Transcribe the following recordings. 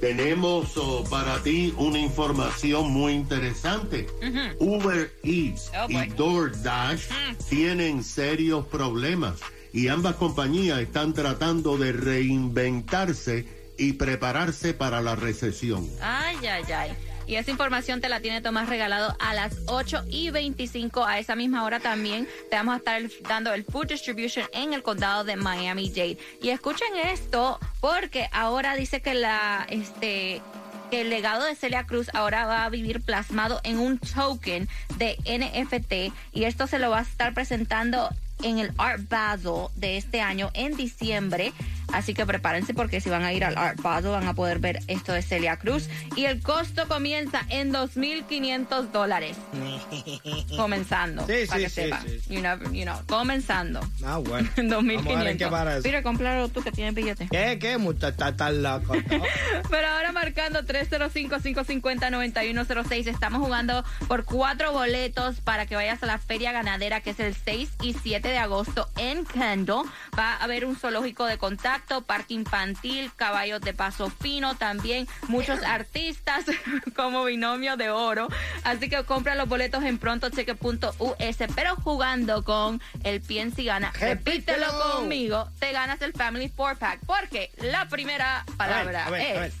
Tenemos oh, para ti una información muy interesante. Uber Eats Oh, y. DoorDash tienen serios problemas y ambas compañías están tratando de reinventarse y prepararse para la recesión. Ay, ay, ay. Y esa información te la tiene Tomás regalado a las 8 y 25. A esa misma hora también te vamos a estar dando el Food Distribution en el condado de Miami-Dade. Y escuchen esto, porque ahora dice que la, este, que el legado de Celia Cruz ahora va a vivir plasmado en un token de NFT. Y esto se lo va a estar presentando en el Art Basel de este año en diciembre. Así que prepárense porque si van a ir al Art Basel van a poder ver esto de Celia Cruz. Y el costo comienza en 2.500 dólares. comenzando. Sí, para sí, que sí, sepa. You know, you know, comenzando. Ah, bueno. En Vamos a ver en qué 2.500. para eso. Mira, cómpralo tú que tienes billete. ¿Qué, qué, muchacha? Tan loco. Pero ahora marcando 305-550-9106, estamos jugando por cuatro boletos para que vayas a la Feria Ganadera, que es el 6 y 7 de agosto en Kendall. Va a haber un zoológico de contacto, parque infantil, caballos de paso fino, también muchos artistas como binomio de oro. Así que compra los boletos en prontocheque.us, pero jugando con el piensa y gana. Repítelo Repítelo. conmigo, te ganas el Family Four Pack, porque la primera palabra a ver, a ver. es...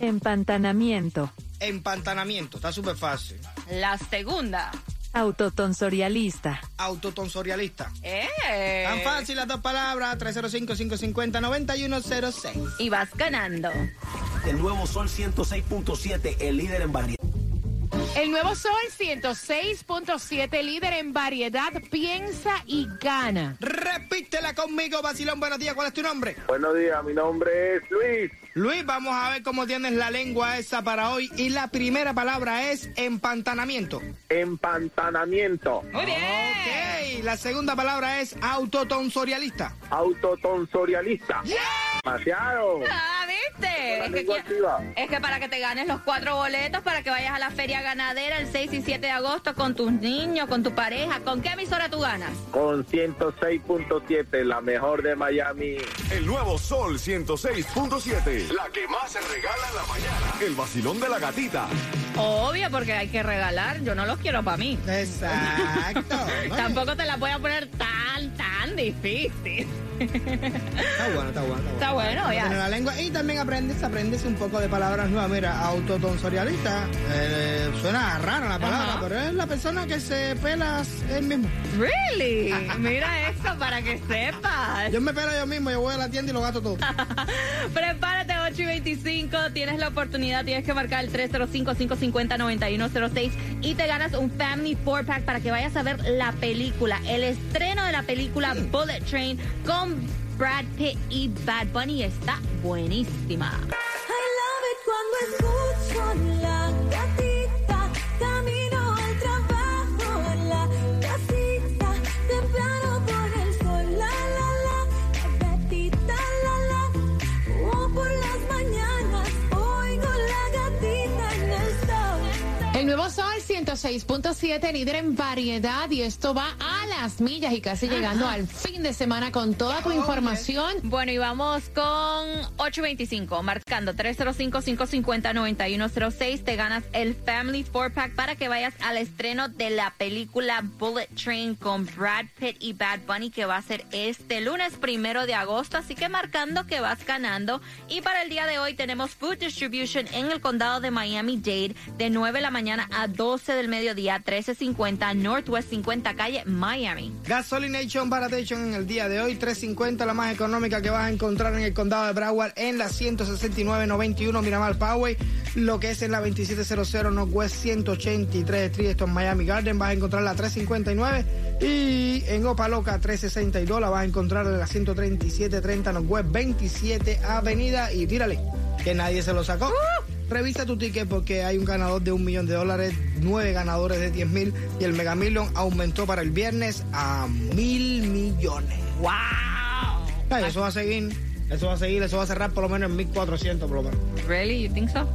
Empantanamiento. Empantanamiento. Está súper fácil. La segunda. Autotonsorialista. Autotonsorialista. ¡Eh! Tan fácil las dos palabras. 305-550-9106. Y vas ganando. El nuevo Sol 106.7, el líder en variedad. El nuevo Sol 106.7, líder en variedad, piensa y gana. Repítela conmigo, Basilón. Buenos días. ¿Cuál es tu nombre? Buenos días, mi nombre es Luis. Luis, vamos a ver cómo tienes la lengua esa para hoy. Y la primera palabra es empantanamiento. Empantanamiento, Muy bien. Ok. La segunda palabra es autotonsorialista. autotonsorialista. Demasiado. Ah, Es que, es que para que te ganes los cuatro boletos, para que vayas a la feria ganadera el 6 y 7 de agosto con tus niños, con tu pareja, ¿con qué emisora tú ganas? Con 106.7, la mejor de Miami. El nuevo Sol 106.7. La que más se regala en la mañana. El vacilón de la gatita. Obvio, porque hay que regalar. Yo no los quiero para mí. Exacto. Tampoco te la voy a poner tan, tan difícil. Está bueno, está bueno. Está bueno, ya. La lengua y también aprendes, aprendes un poco de palabras nuevas. Mira, autotonsorialista, eh, suena rara la palabra, Ajá. pero es la persona que se pela él mismo. Really? Mira esto para que sepas. Yo me pelo yo mismo, yo voy a la tienda y lo gasto todo. Prepárate 8 y 25, tienes la oportunidad, tienes que marcar el 305-550-9106 y te ganas un Family 4 Pack para que vayas a ver la película, el estreno de la película Bullet Train con Brad Pitt y Bad Bunny está buenísima. I love it cuando escucho 106.7, líder en variedad, y esto va a las millas y casi llegando al fin de semana con toda tu información. Bueno, y vamos con 825, marcando 305-550-9106. Te ganas el Family 4 Pack para que vayas al estreno de la película Bullet Train con Brad Pitt y Bad Bunny, que va a ser este lunes primero de agosto. Así que marcando que vas ganando. Y para el día de hoy tenemos Food Distribution en el condado de Miami-Dade de 9 de la mañana a 12 del mediodía, 1350 Northwest 50 calle, Miami. Gasolination Baratation en el día de hoy, 350, la más económica que vas a encontrar en el condado de Broward, en la 16991 Miramar Poway, lo que es en la 2700 Northwest 183 Street, esto en Miami Garden, vas a encontrar la 359 y en Opaloca 362 la vas a encontrar en la 13730 Northwest 27 Avenida y tírale, que nadie se lo sacó. Revisa tu ticket porque hay un ganador de un millón de dólares, nueve ganadores de 10 mil y el Mega Million aumentó para el viernes a mil millones. ¡Wow! Ay, eso va a seguir, eso va a seguir, eso va a cerrar por lo menos en 1400 por lo menos. Really? You think so?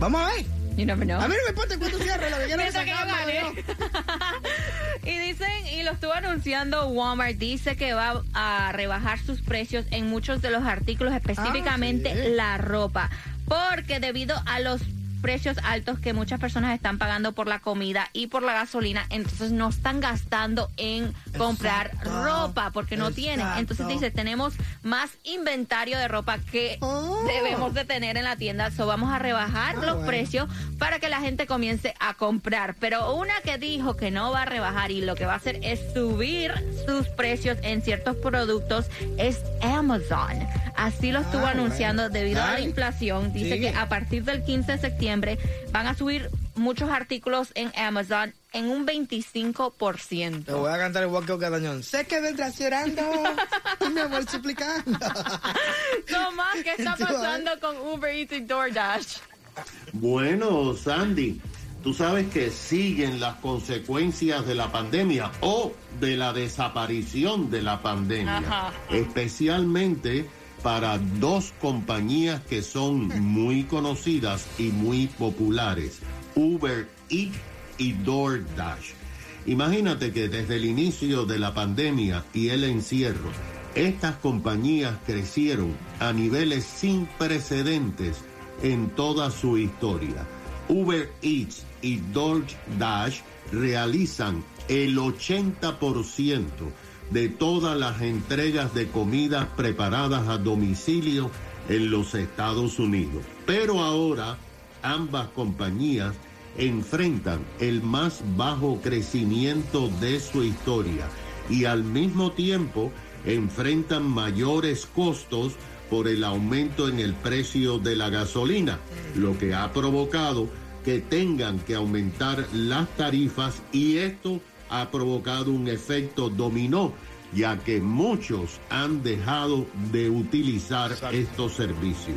Vamos a ver. You never know. A mí no me importa cuánto cierre, lo que quiero es y dicen, y lo estuvo anunciando Walmart, dice que va a rebajar sus precios en muchos de los artículos, específicamente Ah, sí. la ropa, porque debido a los precios altos que muchas personas están pagando por la comida y por la gasolina, entonces no están gastando en comprar Exacto. ropa porque no tienen. Entonces dice, tenemos más inventario de ropa que Oh. debemos de tener en la tienda, so vamos a rebajar Ah, los bueno. precios para que la gente comience a comprar. Pero una que dijo que no va a rebajar y lo que va a hacer es subir sus precios en ciertos productos es Amazon. Así lo estuvo Ah, anunciando bueno. debido a la inflación. Dice que a partir del 15 de septiembre van a subir muchos artículos en Amazon en un 25%. Te voy a cantar igual que Ocatañón. Sé que vendrás llorando y mi amor suplicando. Tomás, ¿qué está pasando con Uber Eats y DoorDash? Bueno, Sandy, tú sabes que siguen las consecuencias de la pandemia o de la desaparición de la pandemia, Ajá. especialmente para dos compañías que son muy conocidas y muy populares, Uber Eats y DoorDash. Imagínate que desde el inicio de la pandemia y el encierro, estas compañías crecieron a niveles sin precedentes en toda su historia. Uber Eats y DoorDash realizan el 80% de todas las entregas de comidas preparadas a domicilio en los Estados Unidos. Pero ahora ambas compañías enfrentan el más bajo crecimiento de su historia y al mismo tiempo enfrentan mayores costos por el aumento en el precio de la gasolina, lo que ha provocado que tengan que aumentar las tarifas y esto ha provocado un efecto dominó, ya que muchos han dejado de utilizar estos servicios.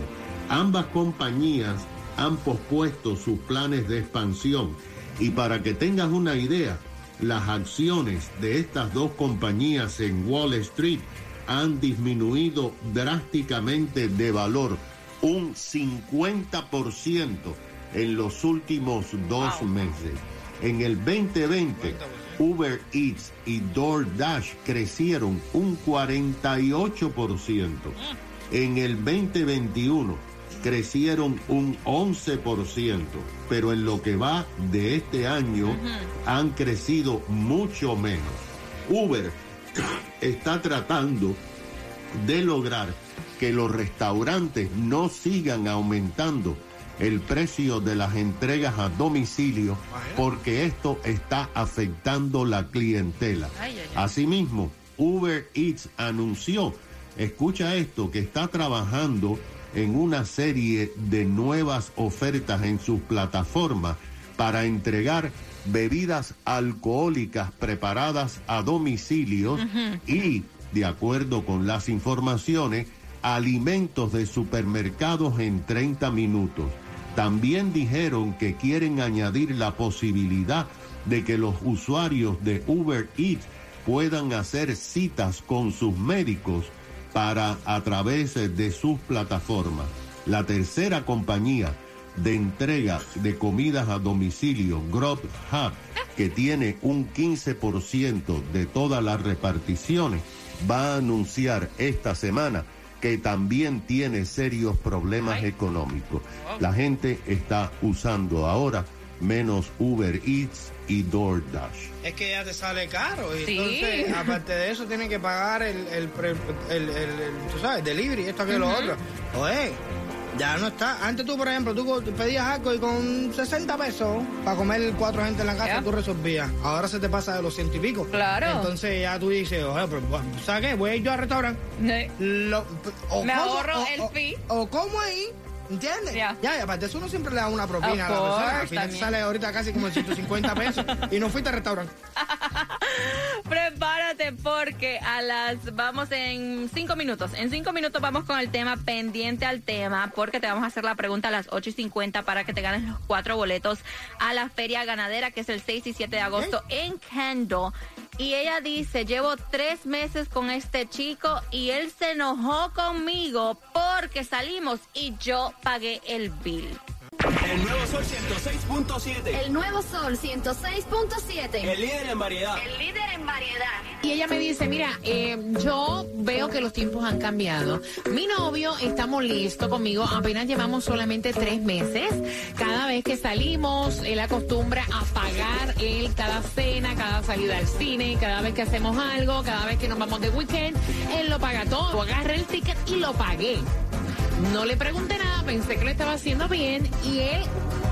Ambas compañías han pospuesto sus planes de expansión y para que tengas una idea, las acciones de estas dos compañías en Wall Street han disminuido drásticamente de valor, un 50% en los últimos dos meses. En el 2020, Uber Eats y DoorDash crecieron un 48%. En el 2021 crecieron un 11%, pero en lo que va de este año han crecido mucho menos. Uber está tratando de lograr que los restaurantes no sigan aumentando el precio de las entregas a domicilio porque esto está afectando la clientela. Asimismo, Uber Eats anunció, escucha esto, que está trabajando en una serie de nuevas ofertas en sus plataformas para entregar bebidas alcohólicas preparadas a domicilio y, de acuerdo con las informaciones, alimentos de supermercados en 30 minutos. También dijeron que quieren añadir la posibilidad de que los usuarios de Uber Eats puedan hacer citas con sus médicos para a través de sus plataformas. La tercera compañía de entrega de comidas a domicilio, Grubhub, que tiene un 15% de todas las reparticiones, va a anunciar esta semana que también tiene serios problemas económicos. La gente está usando ahora menos Uber Eats y DoorDash. Es que ya te sale caro. Y Sí. entonces, aparte de eso, tienen que pagar el, el, pre- el, el- el- tú sabes, delivery, esto, aquello, lo otro. Oye, ya no está. Antes tú, por ejemplo, tú pedías algo y con 60 pesos para comer cuatro gente en la casa, Ya. tú resolvías. Ahora se te pasa de los ciento y pico. Claro. Entonces ya tú dices, oye, pero, ¿sabes qué? Voy a ir yo al restaurante. Lo- o Me como- ahorro o- el o-. O como ahí. ¿Entiendes? Ya. Ya, y aparte eso uno siempre le da una propina Of a la persona. Al final sale ahorita casi como 150 pesos y no fuiste al restaurante. Prepárate porque a las vamos en cinco minutos. En cinco minutos vamos con el tema pendiente al tema, porque te vamos a hacer la pregunta a las 8 y 50 para que te ganes los cuatro boletos a la feria ganadera, que es el 6 y 7 de agosto en Kendall. Y ella dice, llevo tres meses con este chico y él se enojó conmigo porque salimos y yo pagué el bill. El nuevo Sol 106.7. El nuevo Sol 106.7. El líder en variedad. El líder en variedad. Y ella me dice, mira, eh, yo veo que los tiempos han cambiado. Mi novio está molesto conmigo, apenas llevamos solamente tres meses. Cada vez que salimos, él acostumbra a pagar él cada cena, cada salida al cine, cada vez que hacemos algo, cada vez que nos vamos de weekend, él lo paga todo. Agarré el ticket y lo pagué. No le pregunté nada, pensé que lo estaba haciendo bien y él,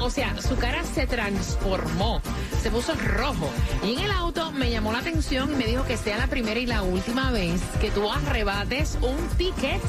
o sea, su cara se transformó, se puso rojo. Y en el auto me llamó la atención y me dijo que sea la primera y la última vez que tú arrebates un ticket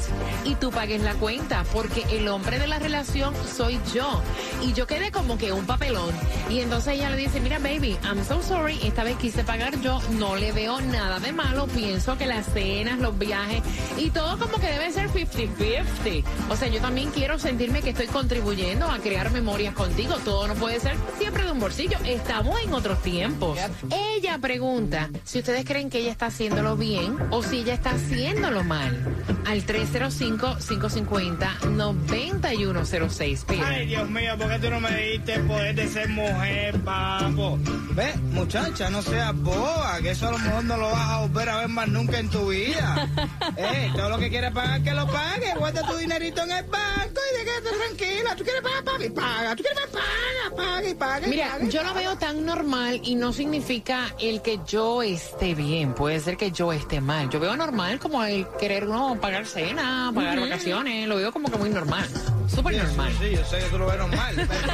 y tú pagues la cuenta, porque el hombre de la relación soy yo. Y yo quedé como que un papelón. Y entonces ella le dice, mira baby, I'm so sorry, esta vez quise pagar yo, no le veo nada de malo, pienso que las cenas, los viajes y todo como que debe ser 50-50. O sea, yo también quiero sentirme que estoy contribuyendo a crear memorias contigo. Todo no puede ser siempre de un bolsillo. Estamos en otros tiempos. Ella pregunta si ustedes creen que ella está haciéndolo bien o si ella está haciéndolo mal. Al 305-550-9106. Peter. Ay, Dios mío, ¿por qué tú no me diste el poder de ser mujer, papo? Ve, muchacha, no seas boba, que eso a lo mejor no lo vas a volver a ver más nunca en tu vida. eh, todo lo que quieres pagar, que lo pague. Guarda tu dinerito en el banco y déjate tranquila. ¿Tú quieres pagar, papi? Paga. ¿Tú quieres pagar? Paga, paga y paga. Mira, paga yo lo paga. veo tan normal y no significa el que yo esté bien. Puede ser que yo esté mal. Yo veo normal como el querer uno pagar cena, pagar vacaciones. Lo veo como que muy normal. Súper Sí, normal. Sí, yo sé que tú lo ves normal. pero-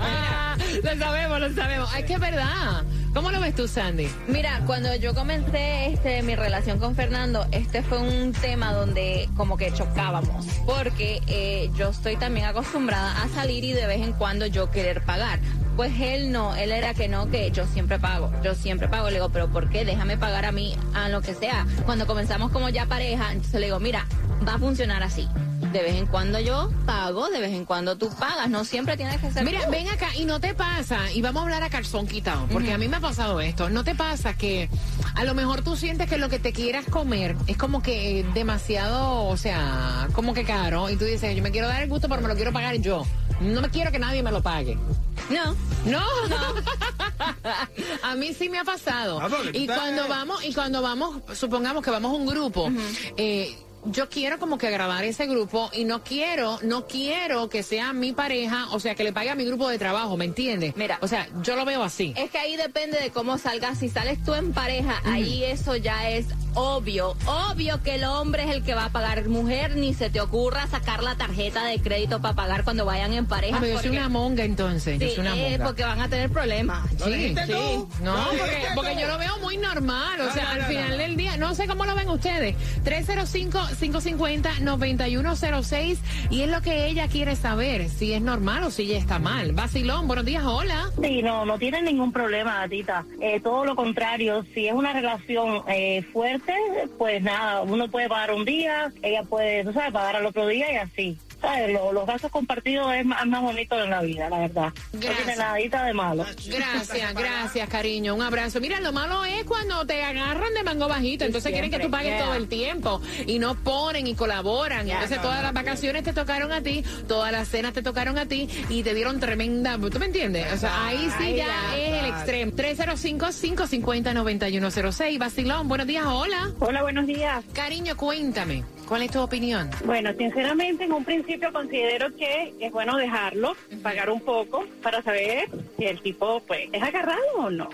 Ah, lo sabemos, lo sabemos. Es que es verdad. ¿Cómo lo ves tú, Sandy? Mira, cuando yo comencé este, mi relación con Fernando, este fue un tema donde como que chocábamos, porque eh, yo estoy también acostumbrada a salir y de vez en cuando yo querer pagar. Pues él no, él era que no, que yo siempre pago, yo siempre pago. Le digo, pero ¿por qué? Déjame pagar a mí a lo que sea. Cuando comenzamos como ya pareja, entonces le digo, mira, va a funcionar así. De vez en cuando yo pago, de vez en cuando tú pagas, no siempre tienes que ser Mira, tú. ven acá y no te pasa, y vamos a hablar a calzón quitado, porque a mí me ha pasado esto, no te pasa que a lo mejor tú sientes que lo que te quieras comer es como que demasiado, o sea, como que caro, y tú dices, yo me quiero dar el gusto, pero me lo quiero pagar yo. No me quiero que nadie me lo pague. No. No, a mí sí me ha pasado. Ah, y cuando vamos, y cuando vamos, supongamos que vamos a un grupo, eh, yo quiero como que agradar ese grupo y no quiero, no quiero que sea mi pareja, o sea, que le pague a mi grupo de trabajo, ¿me entiendes? Mira. O sea, yo lo veo así. Es que ahí depende de cómo salgas. Si sales tú en pareja, ahí eso ya es obvio. Obvio que el hombre es el que va a pagar. Mujer, ni se te ocurra sacar la tarjeta de crédito para pagar cuando vayan en pareja. Ah, pero yo soy una monga entonces, yo Sí, soy una eh, monga. porque van a tener problemas. ¿Lo Sí, sí. tú? No, ¿Lo porque, yo lo veo muy normal. O No, sea, no, al no, final no. del día, no sé cómo lo ven ustedes. 305-550-9106. Y es lo que ella quiere saber, si es normal o si ella está mal. Basilón, buenos días, hola. Sí, no, no tiene ningún problema, Tita. Eh, todo lo contrario, si es una relación eh, fuerte, pues nada, uno puede pagar un día, ella puede, tú sabes, pagar al otro día y así. ¿Sabes? Lo- los gastos compartidos es más, más bonito en la vida, la verdad. No Gracias. tiene nadita de malo. Gracias, gracias, cariño. Un abrazo. Mira, lo malo es cuando te agarran de mango bajito. Entonces quieren que tú pagues yeah. todo el tiempo. Y no ponen y colaboran. Yeah. Entonces No, todas no, las vacaciones te tocaron a ti, todas las cenas te tocaron a ti y te dieron tremenda. ¿Tú me entiendes? O sea, ahí sí ya. es el extremo. 305-550-9106. Basilón, buenos días, hola. Hola, buenos días. Cariño, cuéntame. ¿Cuál es tu opinión? Bueno, sinceramente, en un principio considero que es bueno dejarlo, pagar un poco para saber si el tipo, pues, es agarrado o no.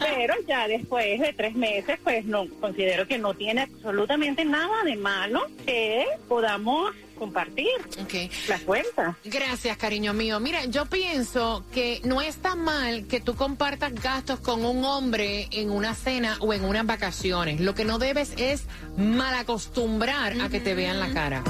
Pero ya después de tres meses, pues, no considero que no tiene absolutamente nada de malo que podamos compartir Ok. las cuentas. Gracias, cariño mío. Mira, yo pienso que no está mal que tú compartas gastos con un hombre en una cena o en unas vacaciones. Lo que no debes es malacostumbrar a que te vean la cara.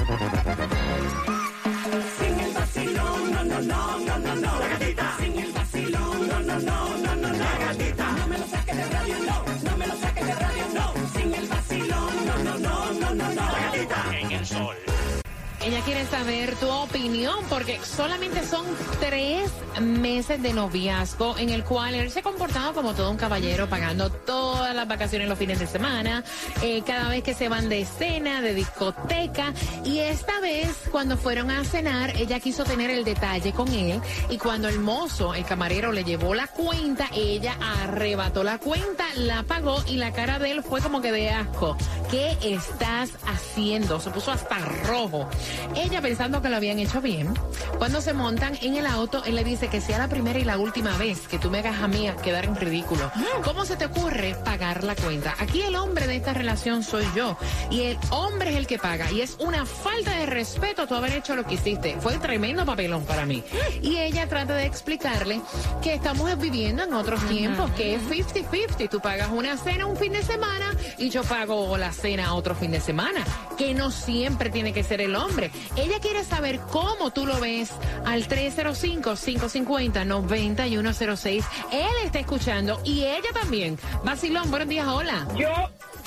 Quiere saber tu opinión porque solamente son tres meses de noviazgo en el cual él se ha comportado como todo un caballero, pagando todas las vacaciones los fines de semana, eh, cada vez que se van de cena, de discoteca. Y esta vez, cuando fueron a cenar, ella quiso tener el detalle con él. Y cuando el mozo, el camarero, le llevó la cuenta, ella arrebató la cuenta, la pagó y la cara de él fue como que de asco. ¿Qué estás haciendo? Se puso hasta rojo. Ella pensando que lo habían hecho bien. Cuando se montan en el auto, él le dice que sea la primera y la última vez que tú me hagas a mí a quedar en ridículo. ¿Cómo se te ocurre pagar la cuenta? Aquí el hombre de esta relación soy yo. Y el hombre es el que paga. Y es una falta de respeto tú haber hecho lo que hiciste. Fue tremendo papelón para mí. Y ella trata de explicarle que estamos viviendo en otros tiempos, que es 50-50. Tú pagas una cena un fin de semana y yo pago la cena otro fin de semana. Que no siempre tiene que ser el hombre. Ella quiere saber cómo tú lo ves al 305-550-9106. Él está escuchando y ella también. Vacilón, buenos días, hola. Yo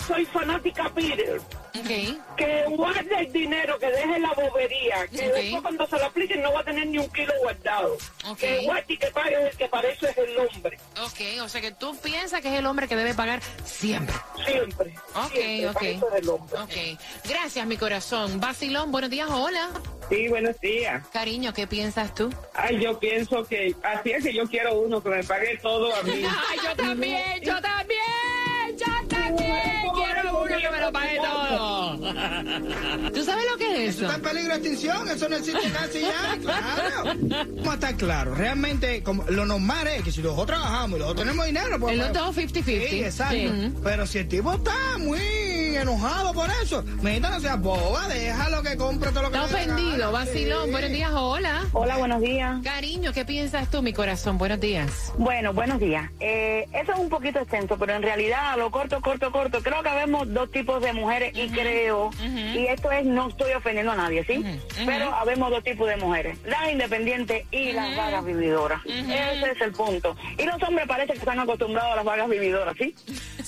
soy fanática Peter. Okay. Que guarde el dinero, que deje la bobería, que Ok. después cuando se lo apliquen no va a tener ni un kilo guardado. Ok. Que guarde y que pague, que para eso es el hombre, Ok, o sea que tú piensas que es el hombre que debe pagar siempre. siempre. Ok, siempre, ok. para eso es el hombre. Ok. Gracias, mi corazón. Vacilón, buenos días, hola. Sí, buenos días. Cariño, ¿qué piensas tú? Ay, yo pienso que así es que yo quiero uno que me pague todo a mí. Ay, yo también, yo también quiero uno que me lo pague todo. ¿Tú sabes lo que es eso? Está en peligro de extinción, eso no existe casi ya, claro. Vamos a estar claros, realmente como, lo normal es que si los dos trabajamos y los dos tenemos dinero, pues... En los dos 50-50. Sí, exacto. Sí. Pero si el tipo está muy enojado por eso, mijita no seas boba, déjalo que compre todo lo que Está ofendido, vacilón. Sí. Buenos días, hola. Hola, buenos días. Cariño, ¿qué piensas tú, mi corazón? Buenos días. Bueno, buenos días. Eh, eso es un poquito extenso, pero en realidad a lo corto, corto, corto, creo que vemos dos tipos de mujeres y creo, y esto es, no estoy ofendiendo a nadie, ¿sí? Pero habemos dos tipos de mujeres, las independientes y las vagas vividoras. Ese es el punto. Y los hombres parece que están acostumbrados a las vagas vividoras, ¿sí?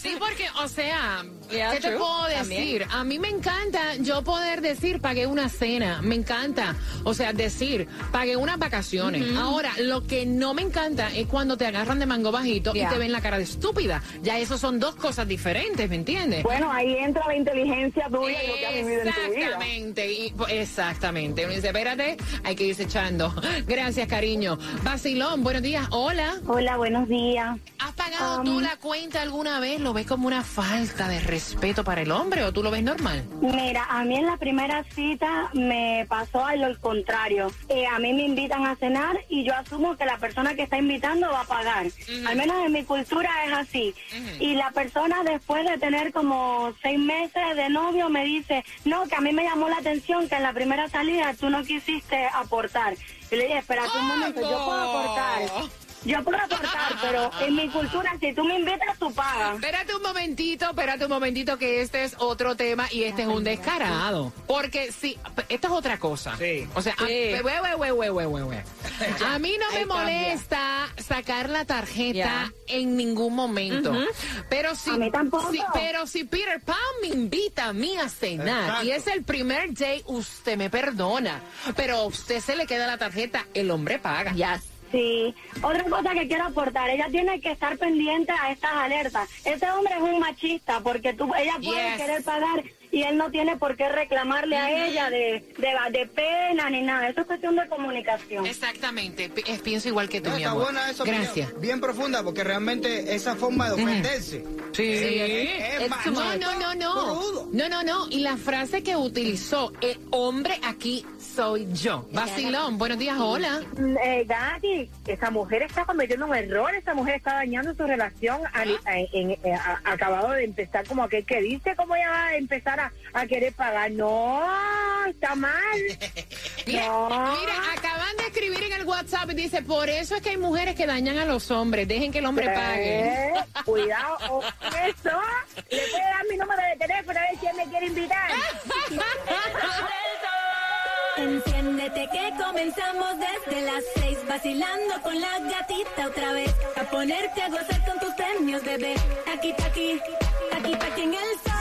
Sí, porque, o sea, Yeah, ¿qué te puedo También. decir? A mí me encanta yo poder decir, pagué una cena, me encanta. O sea, decir, pagué unas vacaciones. Ahora, lo que no me encanta es cuando te agarran de mango bajito Yeah. y te ven la cara de estúpida. Ya eso son dos cosas diferentes, ¿me entiendes? Bueno, ahí entra la inteligencia tuya y lo que has vivido en tu vida. Exactamente, y, pues, exactamente. Uno dice, espérate, hay que irse echando. Gracias, cariño. Vacilón, buenos días. Hola. Hola, buenos días. ¿Has pagado Um, tú la cuenta alguna vez? ¿Lo ves como una falta de respeto para el hombre o tú lo ves normal? Mira, a mí en la primera cita me pasó a lo contrario. Eh, a mí me invitan a cenar y yo asumo que la persona que está invitando va a pagar. Al menos en mi cultura es así. Y la persona después de tener como seis meses de novio me dice, no, que a mí me llamó la atención que en la primera salida tú no quisiste aportar. Y le dije, espérate un momento, yo puedo aportar. Yo puedo aportar, pero en mi cultura, si tú me invitas, tú pagas. Espérate un momentito, espérate un momentito que este es otro tema y este es un descarado. Porque si, esto es otra cosa. Sí. O sea, a, Sí. we, we, we, we, we, we, we. a mí no me molesta sacar la tarjeta en ningún momento. Pero si, A mí tampoco. si- pero si Peter Pan me invita a mí a cenar Exacto. y es el primer day, usted me perdona. Pero a usted se le queda la tarjeta, el hombre paga. Yes. Sí, otra cosa que quiero aportar, ella tiene que estar pendiente a estas alertas. Ese hombre es un machista porque tú, ella puede Yes. querer pagar y él no tiene por qué reclamarle a ella de, de, de pena ni nada. Eso es cuestión de comunicación. Exactamente, Pi- es- pienso igual que tú, No, mi está amor. buena esa Gracias. opinión, bien profunda, porque realmente esa forma de ofenderse. Sí. Es too No, no, no, no. Crudo. No, no, no. Y la frase que utilizó, el hombre aquí soy yo. Vacilón, buenos días, hola. Eh, Gatti, esa mujer está cometiendo un error, esa mujer está dañando su relación al- en- en- eh, a- acabado de empezar como aquel que dice cómo ella va a empezar a, a querer pagar. No, está mal. Mira, No. mira, acaban de escribir en el WhatsApp y dice, por eso es que hay mujeres que dañan a los hombres. Dejen que el hombre pague. Eh, cuidado con eso. Le puede dar mi número de teléfono a ver él me quiere invitar. comenzamos desde las seis vacilando con la gatita otra vez a ponerte a gozar con tus premios bebé. Aquí aquí aquí aquí en el sol